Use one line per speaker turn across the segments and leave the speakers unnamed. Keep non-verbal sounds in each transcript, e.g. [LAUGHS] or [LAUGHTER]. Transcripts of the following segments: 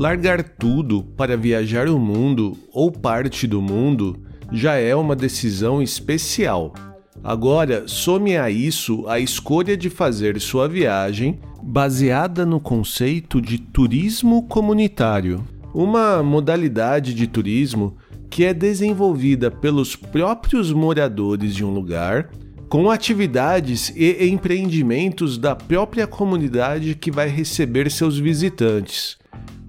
Largar tudo para viajar o mundo ou parte do mundo já é uma decisão especial. Agora, some a isso a escolha de fazer sua viagem baseada no conceito de turismo comunitário, uma modalidade de turismo que é desenvolvida pelos próprios moradores de um lugar, com atividades e empreendimentos da própria comunidade que vai receber seus visitantes.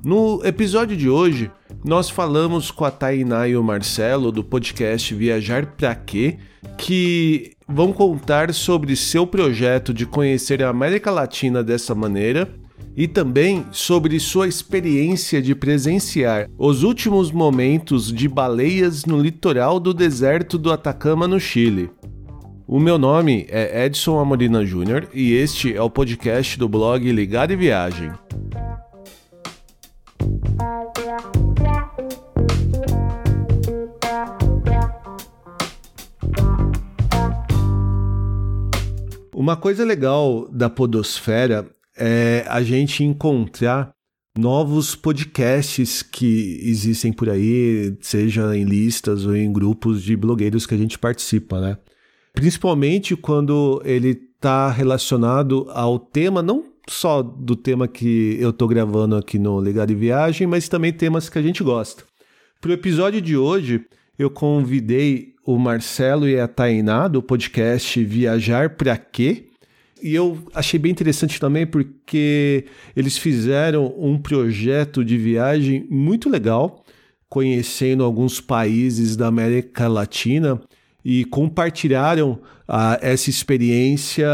No episódio de hoje, nós falamos com a Tainá e o Marcelo do podcast Viajar Pra Quê, que vão contar sobre seu projeto de conhecer a América Latina dessa maneira e também sobre sua experiência de presenciar os últimos momentos de baleias no litoral do deserto do Atacama, no Chile. O meu nome é Edson Amorina Júnior e este é o podcast do blog Ligar e Viagem. Uma coisa legal da Podosfera é a gente encontrar novos podcasts que existem por aí, seja em listas ou em grupos de blogueiros que a gente participa, né? Principalmente quando ele está relacionado ao tema, não só do tema que eu estou gravando aqui no Legado de Viagem, mas também temas que a gente gosta. Para o episódio de hoje, eu convidei o Marcelo e a Tainá do podcast Viajar Pra Quê? E eu achei bem interessante também porque eles fizeram um projeto de viagem muito legal, conhecendo alguns países da América Latina e compartilharam ah, essa experiência,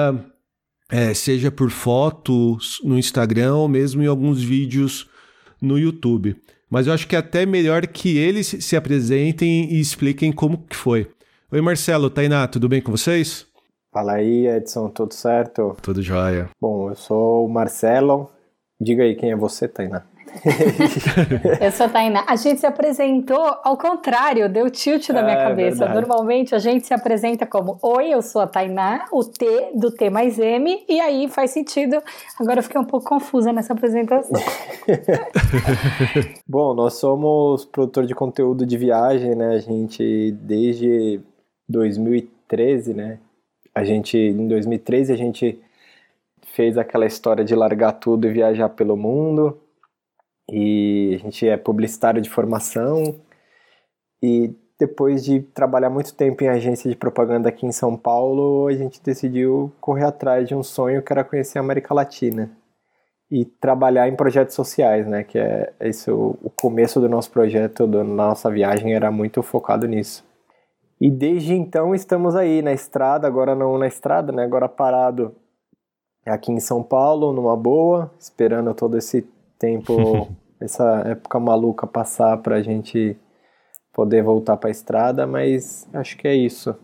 é, seja por fotos no Instagram ou mesmo em alguns vídeos no YouTube mas eu acho que é até melhor que eles se apresentem e expliquem como que foi. Oi Marcelo, Tainá, tudo bem com vocês?
Fala aí Edson, tudo certo?
Tudo jóia.
Bom, eu sou o Marcelo. Diga aí quem é você, Tainá. [LAUGHS]
eu sou a Tainá. A gente se apresentou ao contrário, deu tilt na minha é, cabeça. Verdade. Normalmente a gente se apresenta como Oi, eu sou a Tainá, o T do T mais M, e aí faz sentido. Agora eu fiquei um pouco confusa nessa apresentação. [LAUGHS]
Bom, nós somos produtor de conteúdo de viagem, né? A gente desde 2013, né? A gente em 2013 a gente fez aquela história de largar tudo e viajar pelo mundo e a gente é publicitário de formação e depois de trabalhar muito tempo em agência de propaganda aqui em São Paulo, a gente decidiu correr atrás de um sonho que era conhecer a América Latina e trabalhar em projetos sociais, né? Que é esse o, o começo do nosso projeto, da nossa viagem era muito focado nisso. E desde então estamos aí na estrada, agora não na estrada, né? Agora parado aqui em São Paulo, numa boa, esperando todo esse tempo, [LAUGHS] essa época maluca passar para a gente poder voltar para a estrada, mas acho que é isso.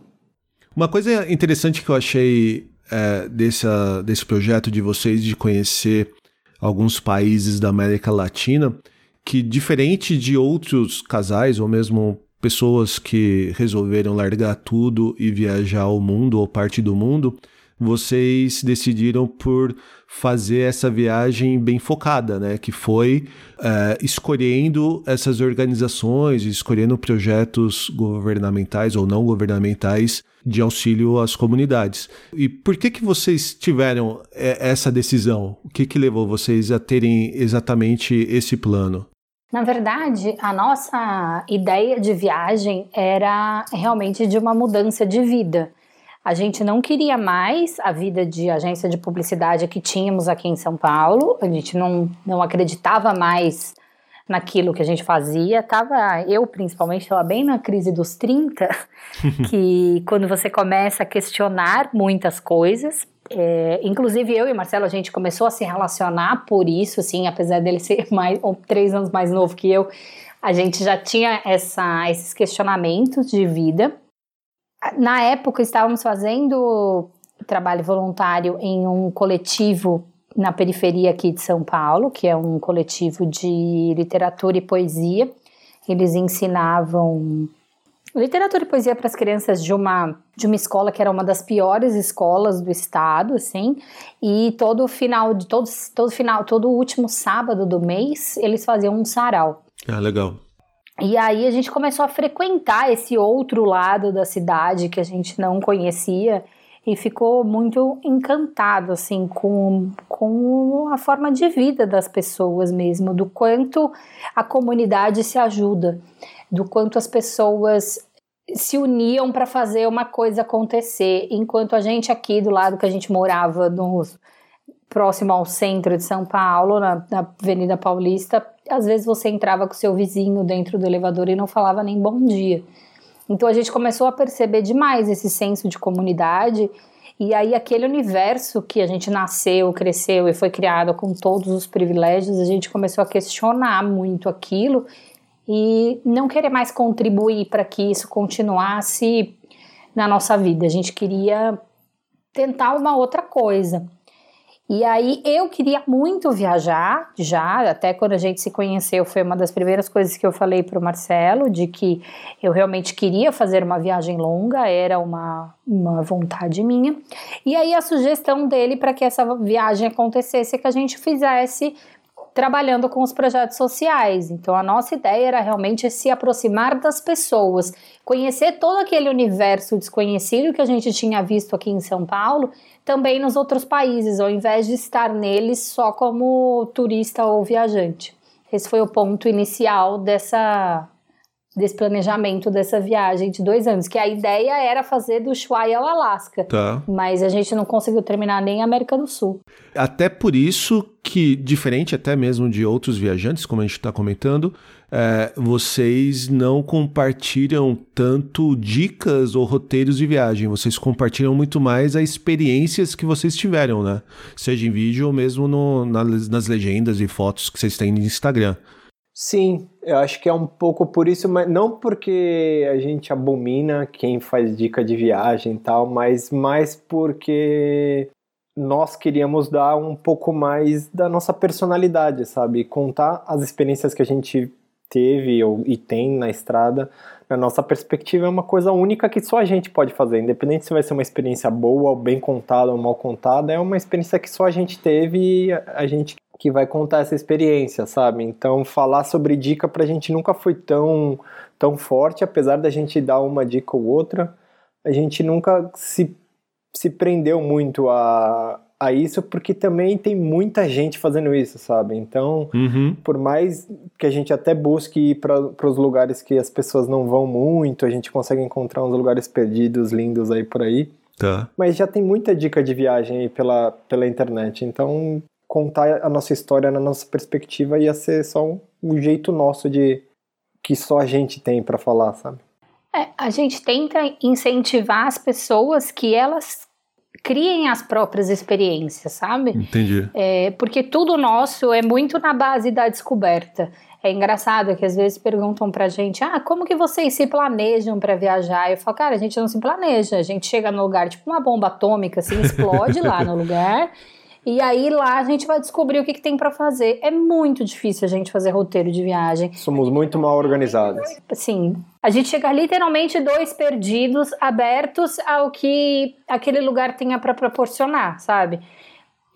Uma coisa interessante que eu achei é, desse, desse projeto de vocês de conhecer alguns países da América Latina, que diferente de outros casais ou mesmo pessoas que resolveram largar tudo e viajar ao mundo ou parte do mundo, vocês decidiram por fazer essa viagem bem focada, né? Que foi uh, escolhendo essas organizações, escolhendo projetos governamentais ou não governamentais de auxílio às comunidades. E por que que vocês tiveram eh, essa decisão? O que que levou vocês a terem exatamente esse plano?
Na verdade, a nossa ideia de viagem era realmente de uma mudança de vida. A gente não queria mais a vida de agência de publicidade que tínhamos aqui em São Paulo, a gente não, não acreditava mais naquilo que a gente fazia. Tava, eu principalmente, estava bem na crise dos 30, [LAUGHS] que quando você começa a questionar muitas coisas, é, inclusive eu e Marcelo, a gente começou a se relacionar por isso, assim, apesar dele ser mais, ou três anos mais novo que eu, a gente já tinha essa, esses questionamentos de vida. Na época, estávamos fazendo trabalho voluntário em um coletivo na periferia aqui de São Paulo, que é um coletivo de literatura e poesia. Eles ensinavam literatura e poesia para as crianças de uma de uma escola que era uma das piores escolas do estado, assim, e todo final de todo, todo final, todo último sábado do mês, eles faziam um sarau.
Ah, legal.
E aí a gente começou a frequentar esse outro lado da cidade que a gente não conhecia e ficou muito encantado assim com, com a forma de vida das pessoas mesmo, do quanto a comunidade se ajuda, do quanto as pessoas se uniam para fazer uma coisa acontecer, enquanto a gente aqui do lado que a gente morava no próximo ao centro de São Paulo, na, na Avenida Paulista, às vezes você entrava com seu vizinho dentro do elevador e não falava nem bom dia. Então a gente começou a perceber demais esse senso de comunidade e aí aquele universo que a gente nasceu, cresceu e foi criado com todos os privilégios, a gente começou a questionar muito aquilo e não querer mais contribuir para que isso continuasse na nossa vida. A gente queria tentar uma outra coisa. E aí eu queria muito viajar, já, até quando a gente se conheceu, foi uma das primeiras coisas que eu falei para o Marcelo, de que eu realmente queria fazer uma viagem longa, era uma, uma vontade minha. E aí a sugestão dele para que essa viagem acontecesse é que a gente fizesse trabalhando com os projetos sociais. Então, a nossa ideia era realmente se aproximar das pessoas, conhecer todo aquele universo desconhecido que a gente tinha visto aqui em São Paulo, também nos outros países, ao invés de estar neles só como turista ou viajante. Esse foi o ponto inicial dessa desse planejamento dessa viagem de dois anos, que a ideia era fazer do Ushuaia ao Alasca,
tá.
mas a gente não conseguiu terminar nem a América do Sul.
Até por isso que, diferente até mesmo de outros viajantes, como a gente está comentando, é, vocês não compartilham tanto dicas ou roteiros de viagem, vocês compartilham muito mais as experiências que vocês tiveram, né? Seja em vídeo ou mesmo no, nas, nas legendas e fotos que vocês têm no Instagram.
Sim, eu acho que é um pouco por isso, mas não porque a gente abomina quem faz dica de viagem e tal, mas mais porque nós queríamos dar um pouco mais da nossa personalidade, sabe? Contar as experiências que a gente teve ou, e tem na estrada, na nossa perspectiva, é uma coisa única que só a gente pode fazer. Independente se vai ser uma experiência boa, ou bem contada ou mal contada, é uma experiência que só a gente teve e a gente que vai contar essa experiência, sabe? Então, falar sobre dica pra gente nunca foi tão, tão forte, apesar da gente dar uma dica ou outra, a gente nunca se, se prendeu muito a, a isso, porque também tem muita gente fazendo isso, sabe? Então,
uhum.
por mais que a gente até busque ir para os lugares que as pessoas não vão muito, a gente consegue encontrar uns lugares perdidos, lindos aí por aí.
Tá.
Mas já tem muita dica de viagem aí pela, pela internet, então contar a nossa história na nossa perspectiva ia ser só um, um jeito nosso de que só a gente tem para falar, sabe?
É, a gente tenta incentivar as pessoas que elas criem as próprias experiências, sabe?
Entendi.
É, porque tudo nosso é muito na base da descoberta. É engraçado que às vezes perguntam pra gente: ah, como que vocês se planejam para viajar? Eu falo, cara, a gente não se planeja, a gente chega no lugar tipo uma bomba atômica, assim, explode lá no [LAUGHS] lugar. E aí lá a gente vai descobrir o que, que tem para fazer. É muito difícil a gente fazer roteiro de viagem.
Somos muito mal organizados.
Sim. A gente chega literalmente dois perdidos, abertos ao que aquele lugar tenha para proporcionar, sabe?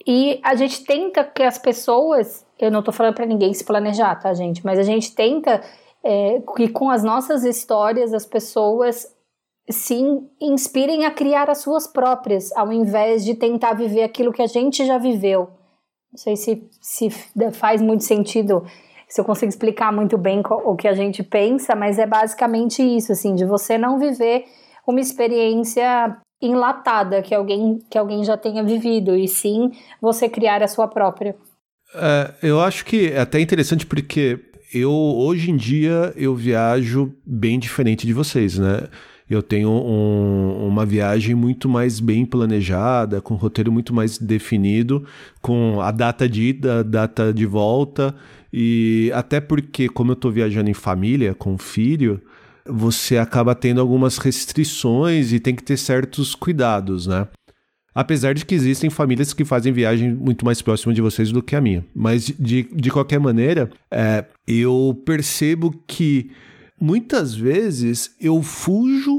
E a gente tenta que as pessoas, eu não tô falando para ninguém se planejar, tá, gente? Mas a gente tenta é, que com as nossas histórias as pessoas se inspirem a criar as suas próprias, ao invés de tentar viver aquilo que a gente já viveu. Não sei se, se faz muito sentido, se eu consigo explicar muito bem o que a gente pensa, mas é basicamente isso, assim, de você não viver uma experiência enlatada que alguém, que alguém já tenha vivido, e sim você criar a sua própria.
É, eu acho que é até interessante porque eu, hoje em dia, eu viajo bem diferente de vocês, né? Eu tenho um, uma viagem muito mais bem planejada, com um roteiro muito mais definido, com a data de ida, a data de volta, e até porque, como eu estou viajando em família, com filho, você acaba tendo algumas restrições e tem que ter certos cuidados, né? Apesar de que existem famílias que fazem viagem muito mais próxima de vocês do que a minha. Mas, de, de qualquer maneira, é, eu percebo que muitas vezes eu fujo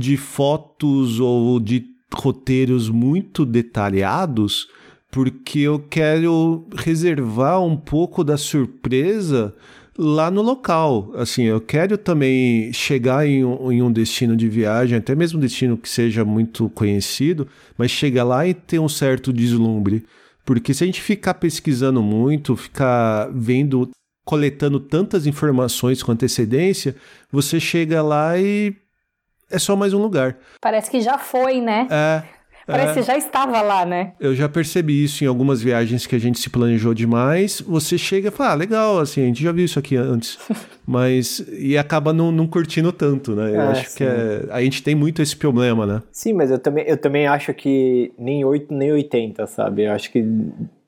de fotos ou de roteiros muito detalhados porque eu quero reservar um pouco da surpresa lá no local. Assim, eu quero também chegar em um, em um, destino de viagem, até mesmo um destino que seja muito conhecido, mas chegar lá e ter um certo deslumbre. Porque se a gente ficar pesquisando muito, ficar vendo, coletando tantas informações com antecedência, você chega lá e é só mais um lugar.
Parece que já foi, né?
É.
Parece
é,
que já estava lá, né?
Eu já percebi isso em algumas viagens que a gente se planejou demais. Você chega e fala, ah, legal, assim, a gente já viu isso aqui antes. [LAUGHS] mas. E acaba não, não curtindo tanto, né? Eu é, acho sim. que é, a gente tem muito esse problema, né?
Sim, mas eu também, eu também acho que nem 8 nem 80, sabe? Eu acho que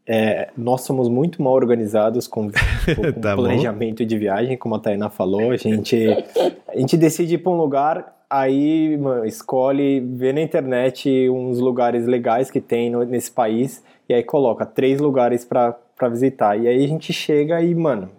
é, nós somos muito mal organizados com, [LAUGHS] com tá planejamento bom. de viagem, como a Tainá falou. A gente, a gente decide ir para um lugar aí mano, escolhe, vê na internet uns lugares legais que tem no, nesse país e aí coloca três lugares para visitar. E aí a gente chega e, mano,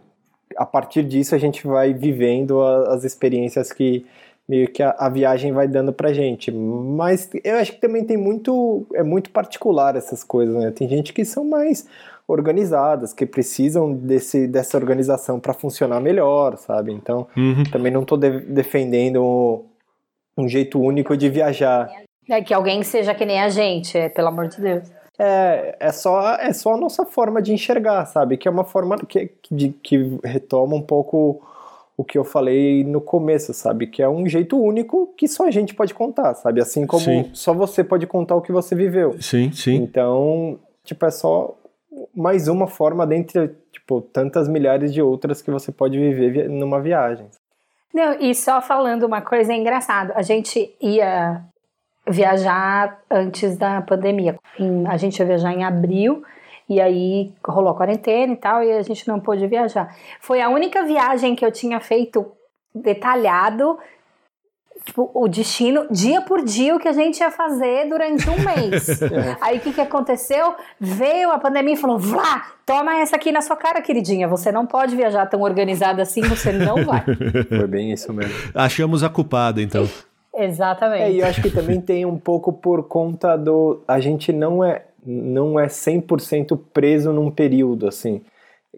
a partir disso a gente vai vivendo a, as experiências que meio que a, a, viagem vai dando pra gente. Mas eu acho que também tem muito, é muito particular essas coisas, né? Tem gente que são mais organizadas, que precisam desse, dessa organização para funcionar melhor, sabe? Então, uhum. também não estou de, defendendo um jeito único de viajar.
É que alguém seja que nem a gente, é, pelo amor de Deus.
É, é só, é só a nossa forma de enxergar, sabe? Que é uma forma que, de, que retoma um pouco o que eu falei no começo, sabe? Que é um jeito único que só a gente pode contar, sabe? Assim como sim. só você pode contar o que você viveu.
Sim, sim.
Então, tipo, é só mais uma forma dentre, tipo, tantas milhares de outras que você pode viver numa viagem.
Não, e só falando uma coisa engraçada, a gente ia viajar antes da pandemia. Em, a gente ia viajar em abril e aí rolou a quarentena e tal e a gente não pôde viajar. Foi a única viagem que eu tinha feito detalhado tipo, o destino, dia por dia, o que a gente ia fazer durante um mês. [LAUGHS] É. Aí o que, que aconteceu? Veio a pandemia e falou: Vlá, toma essa aqui na sua cara, queridinha. Você não pode viajar tão organizada assim, você não vai. [LAUGHS]
Foi bem isso mesmo.
Achamos a culpada, então.
Exatamente.
É, e eu acho que também tem um pouco por conta do. A gente não é, não é 100% preso num período, assim.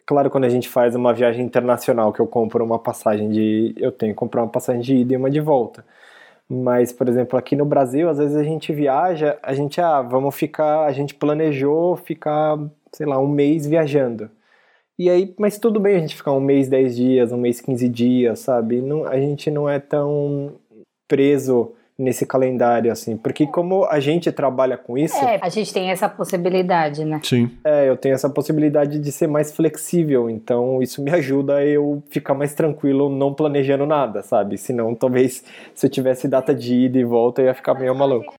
Claro, quando a gente faz uma viagem internacional, que eu compro uma passagem de. Eu tenho que comprar uma passagem de ida e uma de volta. Mas, por exemplo, aqui no Brasil, às vezes a gente viaja, a gente, ah, vamos ficar. A gente planejou ficar, sei lá, um mês viajando. E aí, mas tudo bem a gente ficar um mês, dez dias, um mês, quinze dias, sabe? Não, a gente não é tão preso nesse calendário, assim. Porque como a gente trabalha com isso.
É, a gente tem essa possibilidade, né?
Sim.
É, eu tenho essa possibilidade de ser mais flexível. Então, isso me ajuda a eu ficar mais tranquilo não planejando nada, sabe? Senão, talvez, se eu tivesse data de ida e volta, eu ia ficar meio maluco.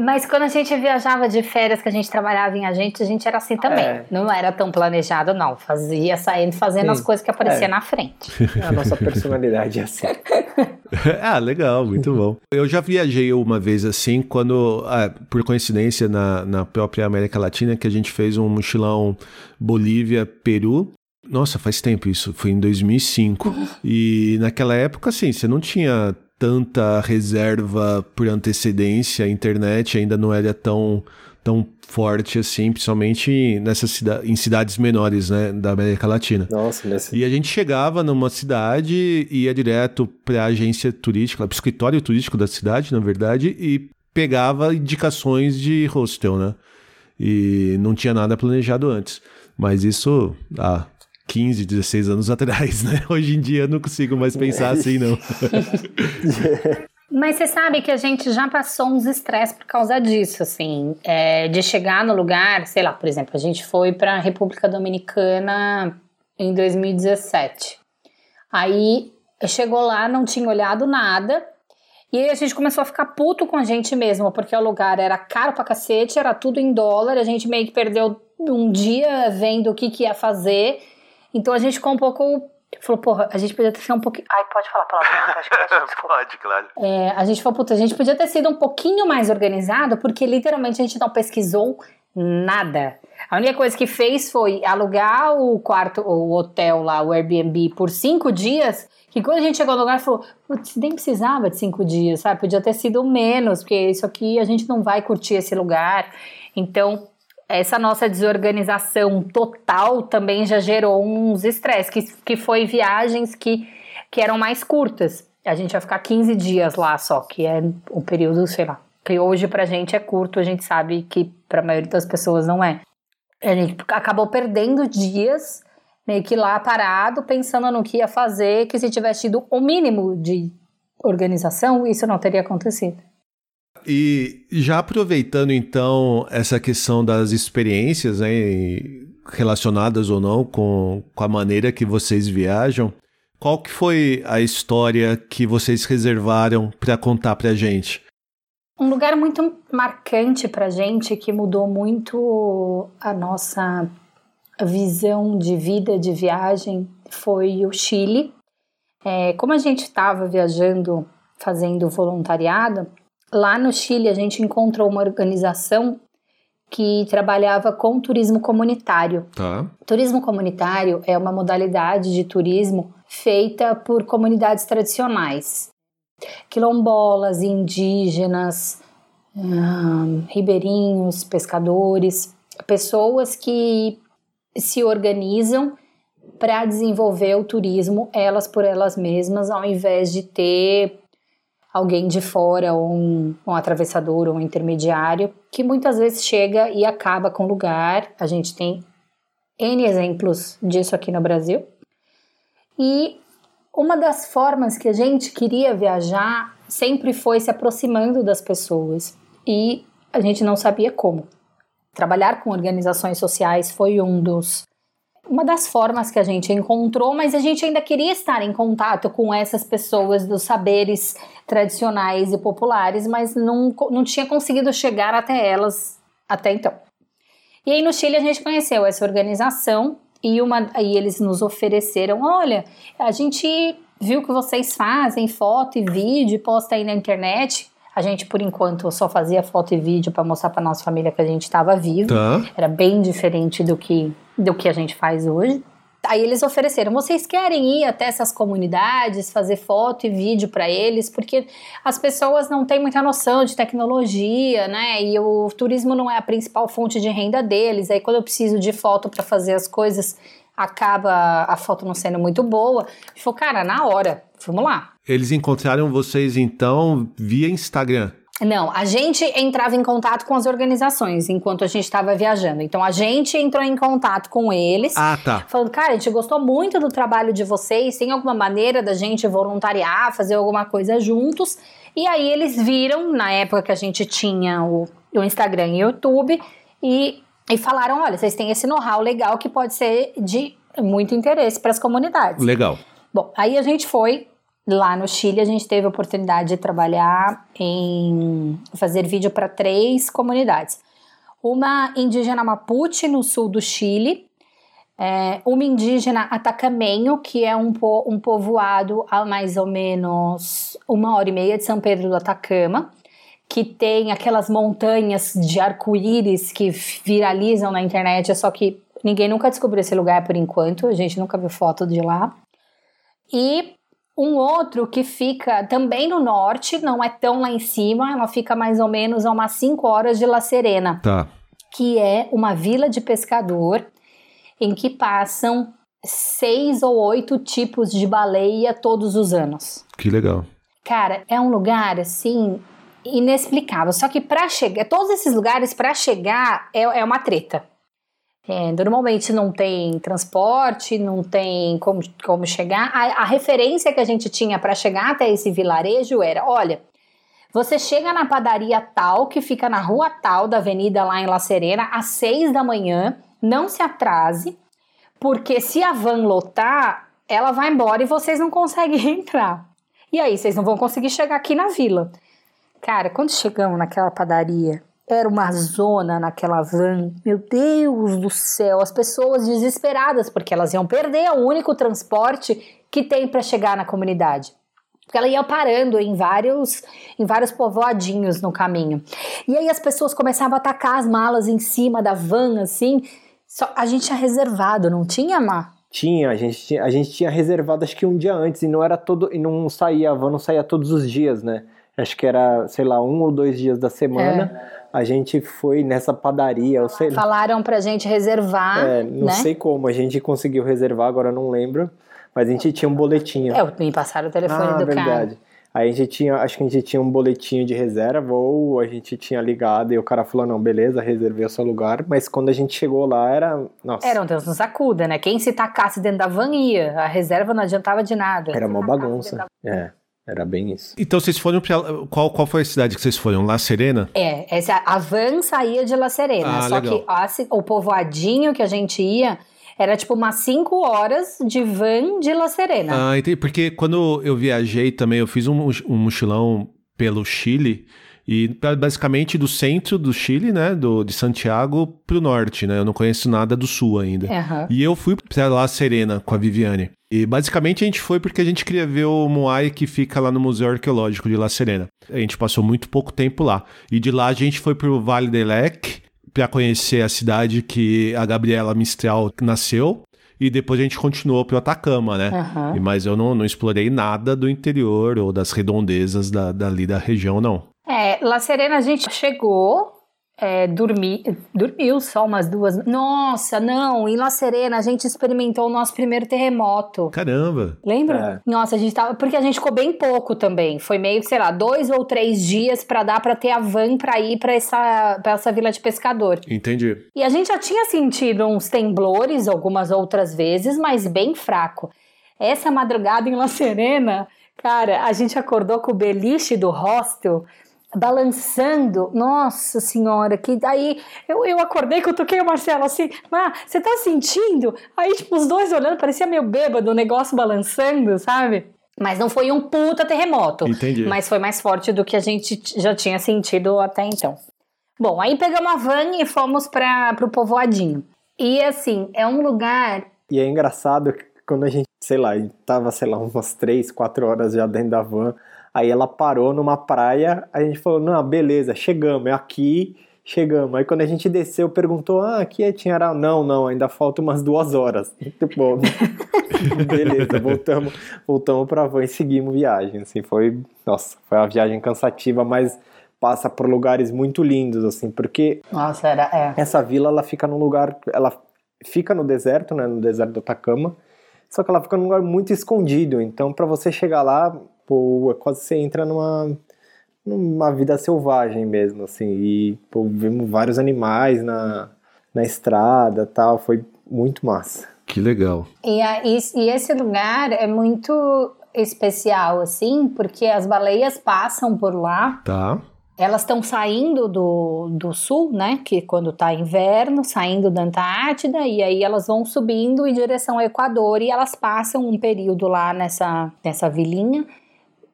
Mas quando a gente viajava de férias, que a gente trabalhava em agente, a gente era assim também. É. Não era tão planejado, não. Fazia saindo fazendo Sim. as coisas que apareciam é. na frente. [LAUGHS]
A nossa personalidade é assim. [LAUGHS]
ah, legal, muito bom. Eu já viajei uma vez assim, quando, ah, por coincidência, na, na própria América Latina, que a gente fez um mochilão Bolívia-Peru. Nossa, faz tempo isso, foi em 2005. [LAUGHS] E naquela época, assim, você não tinha tanta reserva por antecedência, a internet ainda não era tão, tão forte assim, principalmente nessas cida em cidades menores, né, da América Latina.
Nossa, nesse...
E a gente chegava numa cidade ia direto para a agência turística, para o escritório turístico da cidade, na verdade, e pegava indicações de hostel, né? E não tinha nada planejado antes. Mas isso, ah, 15, 16 anos atrás, [LAUGHS] né? Hoje em dia eu não consigo mais pensar assim, não.
Mas você sabe que a gente já passou uns estresses por causa disso, assim, é, de chegar no lugar, sei lá, por exemplo, a gente foi para a República Dominicana em 2017. Aí chegou lá, não tinha olhado nada, e aí a gente começou a ficar puto com a gente mesmo, porque o lugar era caro pra cacete, era tudo em dólar, a gente meio que perdeu um dia vendo o que, que ia fazer então a gente ficou um pouco. Falou, porra, a gente podia ter sido um pouquinho. Ai, pode falar palavra. [LAUGHS]
pode, claro.
É, a gente falou, puta, a gente podia ter sido um pouquinho mais organizado, porque literalmente a gente não pesquisou nada. A única coisa que fez foi alugar o quarto, o hotel lá, o Airbnb, por cinco dias Que quando a gente chegou no lugar, falou, putz, nem precisava de cinco dias, sabe? Podia ter sido menos, porque isso aqui a gente não vai curtir esse lugar. Então, essa nossa desorganização total também já gerou uns estresses, que, que foi viagens que, que eram mais curtas. A gente vai ficar 15 dias lá só, que é um período, sei lá, que hoje pra gente é curto, a gente sabe que pra maioria das pessoas não é. A gente acabou perdendo dias meio que lá parado, pensando no que ia fazer, que se tivesse tido o mínimo de organização, isso não teria acontecido.
E já aproveitando então essa questão das experiências, né, relacionadas ou não com, com a maneira que vocês viajam, qual que foi a história que vocês reservaram para contar para gente?
Um lugar muito marcante para gente que mudou muito a nossa visão de vida, de viagem, foi o Chile. É, como a gente estava viajando, fazendo voluntariado, lá no Chile a gente encontrou uma organização que trabalhava com turismo comunitário.
Tá.
Turismo comunitário é uma modalidade de turismo feita por comunidades tradicionais, quilombolas, indígenas, hum, ribeirinhos, pescadores, pessoas que se organizam para desenvolver o turismo elas por elas mesmas, ao invés de ter alguém de fora, ou um, um atravessador, ou um intermediário, que muitas vezes chega e acaba com o lugar. A gente tem N exemplos disso aqui no Brasil. E uma das formas que a gente queria viajar sempre foi se aproximando das pessoas e a gente não sabia como. Trabalhar com organizações sociais foi um dos uma das formas que a gente encontrou, mas a gente ainda queria estar em contato com essas pessoas dos saberes tradicionais e populares, mas não, não tinha conseguido chegar até elas até então. E aí no Chile a gente conheceu essa organização e, uma, e eles nos ofereceram: olha, a gente viu que vocês fazem foto e vídeo, posta aí na internet. A gente, por enquanto, só fazia foto e vídeo para mostrar para nossa família que a gente estava vivo.
Tá.
Era bem diferente do que, do que a gente faz hoje. Aí eles ofereceram: vocês querem ir até essas comunidades, fazer foto e vídeo para eles? Porque as pessoas não têm muita noção de tecnologia, né? E o turismo não é a principal fonte de renda deles. Aí quando eu preciso de foto para fazer as coisas, acaba a foto não sendo muito boa. Ele falou, cara, na hora, vamos lá.
Eles encontraram vocês então via Instagram?
Não, a gente entrava em contato com as organizações enquanto a gente estava viajando. Então a gente entrou em contato com eles.
Ah, tá.
Falando, cara, a gente gostou muito do trabalho de vocês. Tem alguma maneira da gente voluntariar, fazer alguma coisa juntos? E aí eles viram, na época que a gente tinha o, o Instagram e o YouTube, e, e falaram: olha, vocês têm esse know-how legal que pode ser de muito interesse para as comunidades.
Legal.
Bom, aí a gente foi lá no Chile, a gente teve a oportunidade de trabalhar em fazer vídeo para três comunidades. Uma indígena Mapuche, no sul do Chile, é, uma indígena Atacamenho, que é um, po um povoado a mais ou menos uma hora e meia de São Pedro do Atacama, que tem aquelas montanhas de arco-íris que viralizam na internet, só que ninguém nunca descobriu esse lugar por enquanto, a gente nunca viu foto de lá. E um outro que fica também no norte, não é tão lá em cima, ela fica mais ou menos a umas 5 horas de La Serena.
Tá.
Que é uma vila de pescador em que passam seis ou oito tipos de baleia todos os anos.
Que legal.
Cara, é um lugar assim inexplicável. Só que para chegar, todos esses lugares para chegar é, é uma treta. É, normalmente não tem transporte, não tem como, como chegar. A, a referência que a gente tinha para chegar até esse vilarejo era: olha, você chega na padaria tal, que fica na rua tal da avenida lá em La Serena, às seis da manhã, não se atrase, porque se a van lotar, ela vai embora e vocês não conseguem [LAUGHS] entrar. E aí, vocês não vão conseguir chegar aqui na vila. Cara, quando chegamos naquela padaria, era uma zona naquela van. Meu Deus do céu, as pessoas desesperadas porque elas iam perder o único transporte que tem para chegar na comunidade. Porque ela ia parando em vários, em vários povoadinhos no caminho. E aí as pessoas começavam a atacar as malas em cima da van, assim. Só, a gente tinha reservado, não tinha, Má?
Tinha, a gente tinha, a gente tinha reservado acho que um dia antes e não era todo e não saía, a van não saía todos os dias, né? Acho que era, sei lá, um ou dois dias da semana. É. A gente foi nessa padaria, eu sei
Falaram pra gente reservar,
é, não
né?
sei como, a gente conseguiu reservar, agora não lembro. Mas a gente tinha um boletinho.
É, me passaram o telefone
ah,
do
verdade.
cara.
Aí a gente tinha, acho que a gente tinha um boletinho de reserva ou a gente tinha ligado e o cara falou, não, beleza, reservei o seu lugar, mas quando a gente chegou lá era, nossa.
Era um Deus nos acuda, né? Quem se tacasse dentro da van ia, a reserva não adiantava de nada.
Era uma bagunça, é. Era bem isso.
Então vocês foram pra. Qual, qual foi a cidade que vocês foram? La Serena?
É, essa, a van saía de La Serena. Ah, só legal. que a, o povoadinho que a gente ia era tipo umas 5 horas de van de La Serena.
Ah, entendi. Porque quando eu viajei também, eu fiz um, um mochilão pelo Chile. E basicamente do centro do Chile, né, do, de Santiago pro norte, né? Eu não conheço nada do sul ainda.
Uhum.
E eu fui pra La Serena com a Viviane. E basicamente a gente foi porque a gente queria ver o Moai que fica lá no Museu Arqueológico de La Serena. A gente passou muito pouco tempo lá. E de lá a gente foi pro Vale del Lec, para conhecer a cidade que a Gabriela Mistral nasceu. E depois a gente continuou pro Atacama, né?
Uhum.
Mas eu não, não explorei nada do interior ou das redondezas da, dali da região, não.
É, La Serena a gente chegou, é, dormi, dormiu só umas duas. Nossa, não, em La Serena a gente experimentou o nosso primeiro terremoto.
Caramba!
Lembra? É. Nossa, a gente tava. Porque a gente ficou bem pouco também. Foi meio, sei lá, dois ou três dias para dar para ter a van pra ir pra essa, pra essa vila de pescador.
Entendi.
E a gente já tinha sentido uns temblores algumas outras vezes, mas bem fraco. Essa madrugada em La Serena, cara, a gente acordou com o beliche do hostel balançando, nossa senhora, que aí eu, eu acordei que eu toquei o Marcelo assim, ah, você tá sentindo? Aí, tipo, os dois olhando, parecia meio bêbado, o negócio balançando, sabe? Mas não foi um puta terremoto.
Entendi.
Mas foi mais forte do que a gente já tinha sentido até então. Bom, aí pegamos a van e fomos para pro povoadinho. E assim, é um lugar.
E é engraçado que quando a gente, sei lá, tava, sei lá, umas três, quatro horas já dentro da van, Aí ela parou numa praia, a gente falou, não, beleza, chegamos, é aqui, chegamos. Aí quando a gente desceu, perguntou, ah, aqui é Tinhará? Não, não, ainda falta umas duas horas. [LAUGHS] Tipo, [LAUGHS] beleza, voltamos, voltamos pra van e seguimos viagem, assim, foi, nossa, foi uma viagem cansativa, mas passa por lugares muito lindos, assim, porque...
Nossa, era, é.
Essa vila, ela fica num lugar, ela fica no deserto, né, no deserto do Atacama, só que ela fica num lugar muito escondido, então para você chegar lá, pô, é quase você entra numa numa vida selvagem mesmo, assim, e pô, vimos vários animais na, na estrada tal, foi muito massa.
Que legal.
E, a, e, e esse lugar é muito especial, assim, porque as baleias passam por lá.
Tá.
Elas estão saindo do, do sul, né? Que quando tá inverno, saindo da Antártida, e aí elas vão subindo em direção ao Equador e elas passam um período lá nessa, nessa vilinha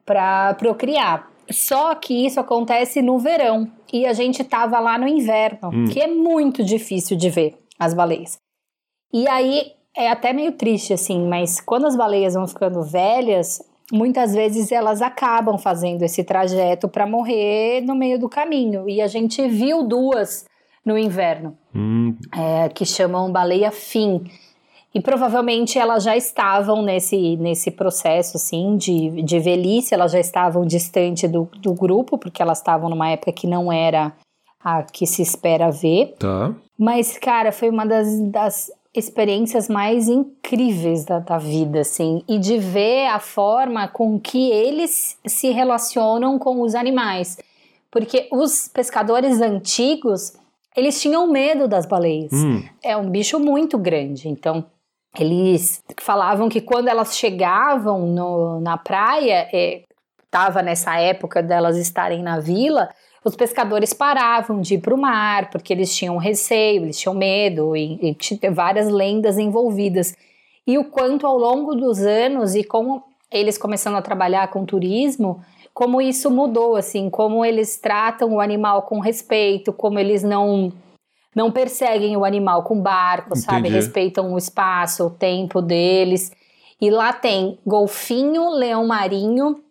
para procriar. Só que isso acontece no verão e a gente tava lá no inverno, hum. que é muito difícil de ver as baleias. E aí é até meio triste assim, mas quando as baleias vão ficando velhas, muitas vezes elas acabam fazendo esse trajeto para morrer no meio do caminho. E a gente viu duas no inverno,
hum.
é, que chamam baleia fim e provavelmente elas já estavam nesse, nesse processo, assim, de, de velhice, elas já estavam distante do, do grupo, porque elas estavam numa época que não era a que se espera ver.
Tá.
Mas, cara, foi uma das, das experiências mais incríveis da, da vida, assim, e de ver a forma com que eles se relacionam com os animais. Porque os pescadores antigos, eles tinham medo das baleias.
Hum.
É um bicho muito grande, então eles falavam que quando elas chegavam no, na praia, estava é, nessa época delas estarem na vila, os pescadores paravam de ir para o mar, porque eles tinham receio, eles tinham medo, e, e tinha várias lendas envolvidas. E o quanto ao longo dos anos, e com eles começando a trabalhar com turismo, como isso mudou, assim, como eles tratam o animal com respeito, como eles não não perseguem o animal com barco, Entendi. sabe? Respeitam o espaço, o tempo deles. E lá tem golfinho, leão marinho,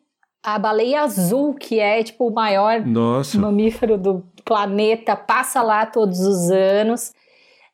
a baleia azul, que é tipo o maior
Nossa.
mamífero do planeta, passa lá todos os anos.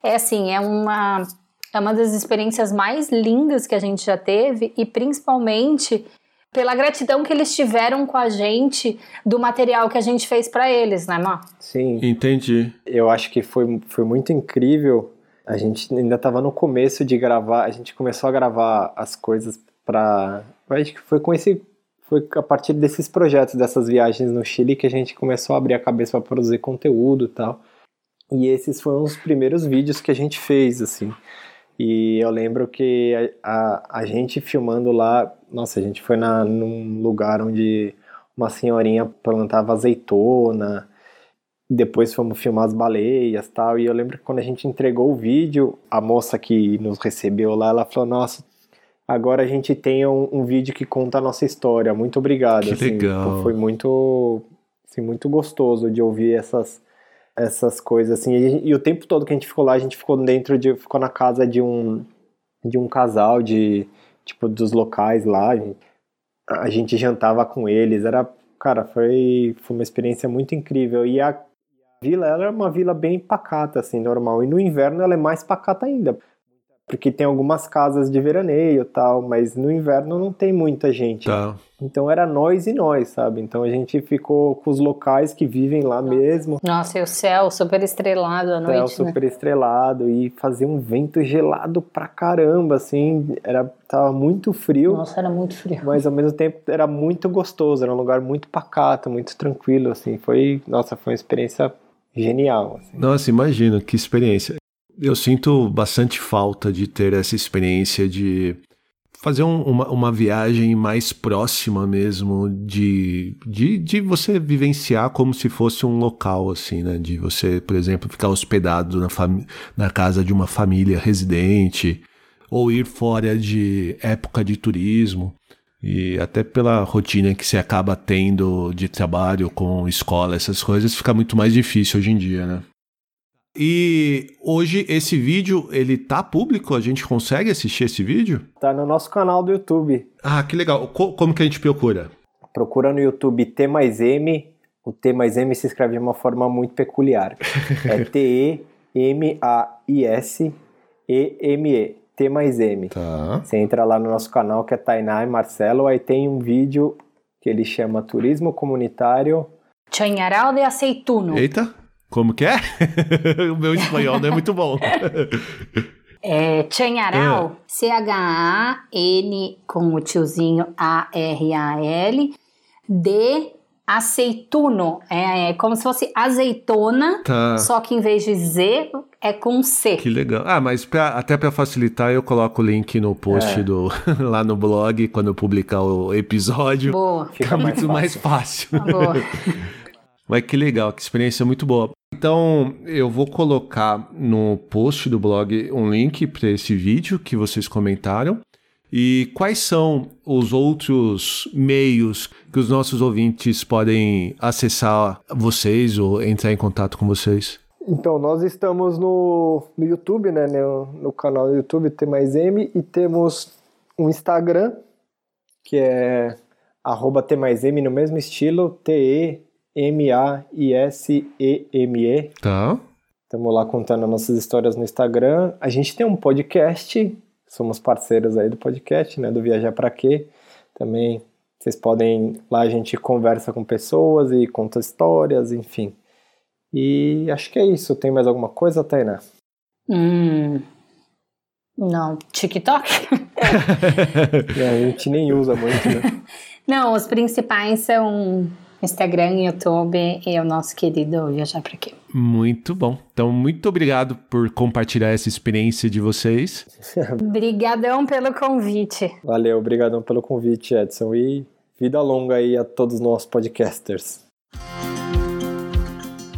É assim, é uma é uma das experiências mais lindas que a gente já teve e principalmente pela gratidão que eles tiveram com a gente do material que a gente fez para eles, né, Má?
Sim.
Entendi.
Eu acho que foi, foi muito incrível. A gente ainda estava no começo de gravar, a gente começou a gravar as coisas para. Acho que foi com esse. Foi a partir desses projetos, dessas viagens no Chile, que a gente começou a abrir a cabeça para produzir conteúdo e tal. E esses foram os primeiros vídeos que a gente fez, assim. E eu lembro que a, a, a, gente filmando lá, nossa, a gente foi na, num lugar onde uma senhorinha plantava azeitona, depois fomos filmar as baleias tal. E eu lembro que quando a gente entregou o vídeo, a moça que nos recebeu lá, ela falou: Nossa, agora a gente tem um, um vídeo que conta a nossa história. Muito obrigado.
Que
assim,
legal.
Foi muito, assim, muito gostoso de ouvir essas essas coisas assim. E, e, o tempo todo que a gente ficou lá, a gente ficou dentro de ficou na casa de um de um casal de tipo dos locais lá. A gente, a gente jantava com eles, era, cara, foi foi uma experiência muito incrível. E a vila ela é uma vila bem pacata assim, normal. E no inverno ela é mais pacata ainda porque tem algumas casas de veraneio tal, mas no inverno não tem muita gente.
Tá.
Então era nós e nós, sabe? Então a gente ficou com os locais que vivem lá mesmo.
Nossa, e o céu super estrelado à noite.
Céu super né? estrelado e fazia um vento gelado pra caramba, assim, era tava muito frio.
Nossa, era muito frio.
Mas ao mesmo tempo era muito gostoso, era um lugar muito pacato, muito tranquilo, assim. Foi, nossa, foi uma experiência genial. Assim.
Nossa, imagina que experiência. Eu sinto bastante falta de ter essa experiência de fazer um, uma, uma viagem mais próxima mesmo, de, de, de você vivenciar como se fosse um local, assim, né? De você, por exemplo, ficar hospedado na, na casa de uma família residente, ou ir fora de época de turismo. E até pela rotina que você acaba tendo de trabalho com escola, essas coisas, fica muito mais difícil hoje em dia, né? E hoje esse vídeo, ele tá público? A gente consegue assistir esse vídeo?
Tá no nosso canal do YouTube.
Ah, que legal. Co como que a gente procura?
Procura no YouTube T mais M. O T mais M se escreve de uma forma muito peculiar. É [LAUGHS] T-E-M-A-I-S-E-M-E. T mais M.
Tá.
Você entra lá no nosso canal que é Tainá e Marcelo, aí tem um vídeo que ele chama Turismo Comunitário.
Chanharal de Aceituno.
Eita! Como que é? [LAUGHS] o meu espanhol não é muito bom.
É Chanharal, é. C-H-A-N com o tiozinho A-R-A-L, de aceituno. É, é, como se fosse azeitona,
tá.
só que em vez de Z é com C.
Que legal. Ah, mas pra, até para facilitar, eu coloco o link no post é. do [LAUGHS] lá no blog quando eu publicar o episódio.
Boa.
Fica muito mais fácil.
Mais fácil. Boa. [LAUGHS]
Mas que legal, que experiência muito boa. Então, eu vou colocar no post do blog um link para esse vídeo que vocês comentaram. E quais são os outros meios que os nossos ouvintes podem acessar vocês ou entrar em contato com vocês?
Então, nós estamos no, no YouTube, né? No, no canal do YouTube T mais M e temos um Instagram que é arroba T mais M no mesmo estilo, T-E M-A-I-S-E-M-E.
Tá.
Estamos lá contando nossas histórias no Instagram. A gente tem um podcast, somos parceiros aí do podcast, né? Do Viajar Pra Quê. Também vocês podem. Lá a gente conversa com pessoas e conta histórias, enfim. E acho que é isso. Tem mais alguma coisa, Tainá?
Hum. Não. TikTok? [LAUGHS]
a gente nem usa muito, né? [LAUGHS]
Não, os principais são Instagram, YouTube e o nosso querido Viajar Pra Quê.
Muito bom. Então, muito obrigado por compartilhar essa experiência de vocês. [LAUGHS]
Obrigadão pelo convite.
Valeu, obrigadão pelo convite, Edson. E vida longa aí a todos os nossos podcasters.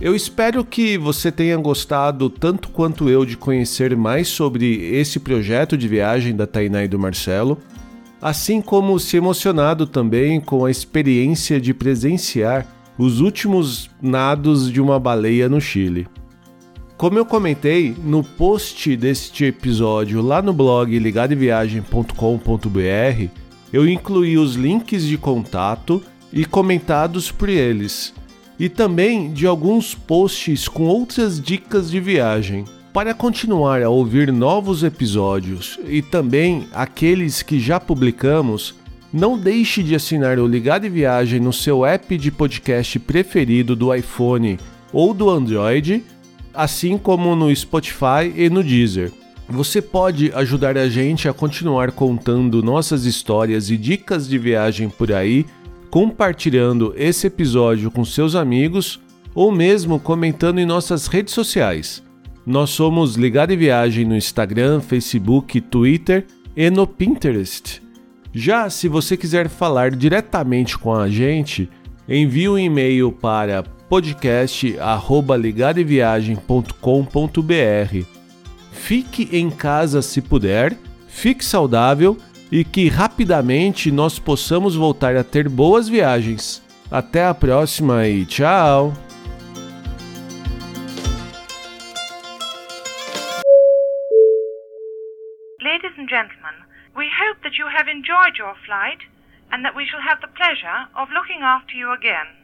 Eu espero que você tenha gostado tanto quanto eu de conhecer mais sobre esse projeto de viagem da Tainá e do Marcelo assim como se emocionado também com a experiência de presenciar os últimos nados de uma baleia no Chile. Como eu comentei no post deste episódio lá no blog ligadeviagem.com.br, eu incluí os links de contato e comentados por eles, e também de alguns posts com outras dicas de viagem. Para continuar a ouvir novos episódios e também aqueles que já publicamos, não deixe de assinar o Ligado e Viagem no seu app de podcast preferido do iPhone ou do Android, assim como no Spotify e no Deezer. Você pode ajudar a gente a continuar contando nossas histórias e dicas de viagem por aí, compartilhando esse episódio com seus amigos ou mesmo comentando em nossas redes sociais. Nós somos Ligado e Viagem no Instagram, Facebook, Twitter e no Pinterest. Já se você quiser falar diretamente com a gente, envie um e-mail para podcast@ligadeviagem.com.br. Fique em casa se puder, fique saudável e que rapidamente nós possamos voltar a ter boas viagens. Até a próxima e tchau!
And that we shall have the pleasure of looking after you again.